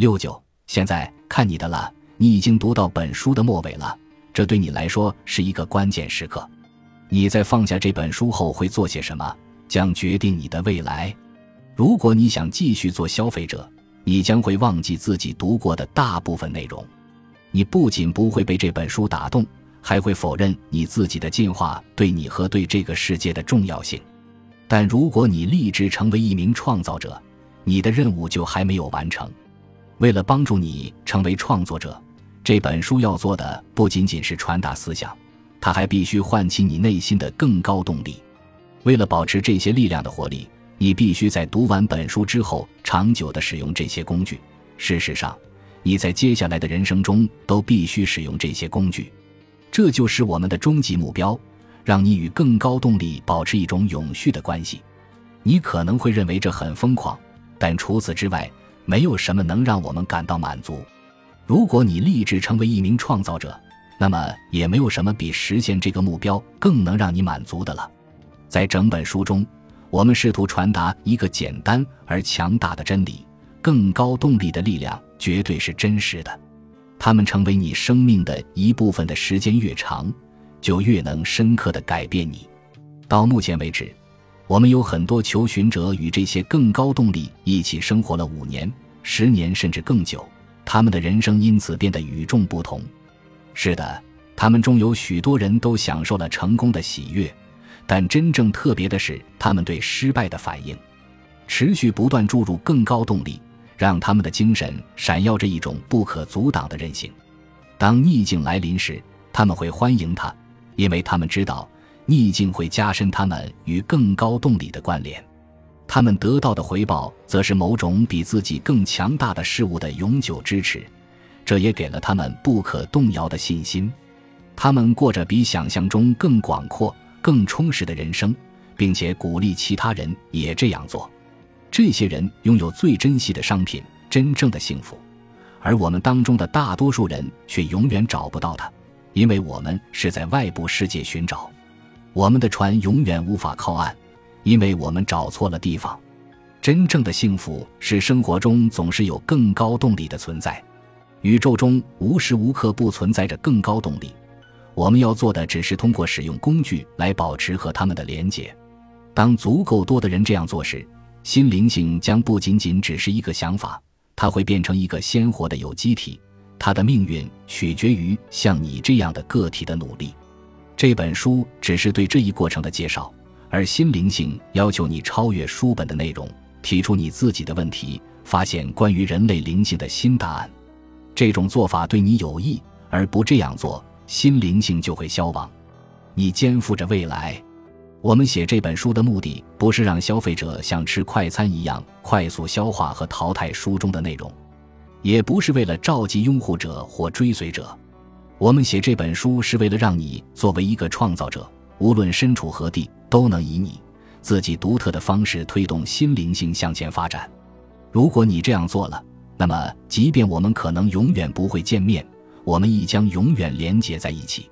六九，现在看你的了，你已经读到本书的末尾了，这对你来说是一个关键时刻。你在放下这本书后会做些什么，将决定你的未来。如果你想继续做消费者，你将会忘记自己读过的大部分内容。你不仅不会被这本书打动，还会否认你自己的进化对你和对这个世界的重要性。但如果你立志成为一名创造者，你的任务就还没有完成。为了帮助你成为创作者，这本书要做的不仅仅是传达思想，它还必须唤起你内心的更高动力。为了保持这些力量的活力，你必须在读完本书之后长久地使用这些工具。事实上，你在接下来的人生中都必须使用这些工具。这就是我们的终极目标：让你与更高动力保持一种永续的关系。你可能会认为这很疯狂。但除此之外，没有什么能让我们感到满足。如果你立志成为一名创造者，那么也没有什么比实现这个目标更能让你满足的了。在整本书中，我们试图传达一个简单而强大的真理：更高动力的力量绝对是真实的。它们成为你生命的一部分的时间越长，就越能深刻地改变你。到目前为止。我们有很多求寻者与这些更高动力一起生活了五年、十年甚至更久，他们的人生因此变得与众不同。是的，他们中有许多人都享受了成功的喜悦，但真正特别的是他们对失败的反应。持续不断注入更高动力，让他们的精神闪耀着一种不可阻挡的韧性。当逆境来临时，他们会欢迎它，因为他们知道。逆境会加深他们与更高动力的关联，他们得到的回报则是某种比自己更强大的事物的永久支持，这也给了他们不可动摇的信心。他们过着比想象中更广阔、更充实的人生，并且鼓励其他人也这样做。这些人拥有最珍惜的商品——真正的幸福，而我们当中的大多数人却永远找不到它，因为我们是在外部世界寻找。我们的船永远无法靠岸，因为我们找错了地方。真正的幸福是生活中总是有更高动力的存在。宇宙中无时无刻不存在着更高动力。我们要做的只是通过使用工具来保持和他们的连结。当足够多的人这样做时，新灵性将不仅仅只是一个想法，它会变成一个鲜活的有机体。它的命运取决于像你这样的个体的努力。这本书只是对这一过程的介绍，而新灵性要求你超越书本的内容，提出你自己的问题，发现关于人类灵性的新答案。这种做法对你有益，而不这样做，新灵性就会消亡。你肩负着未来。我们写这本书的目的，不是让消费者像吃快餐一样快速消化和淘汰书中的内容，也不是为了召集拥护者或追随者。我们写这本书是为了让你作为一个创造者，无论身处何地，都能以你自己独特的方式推动心灵性向前发展。如果你这样做了，那么即便我们可能永远不会见面，我们亦将永远连结在一起。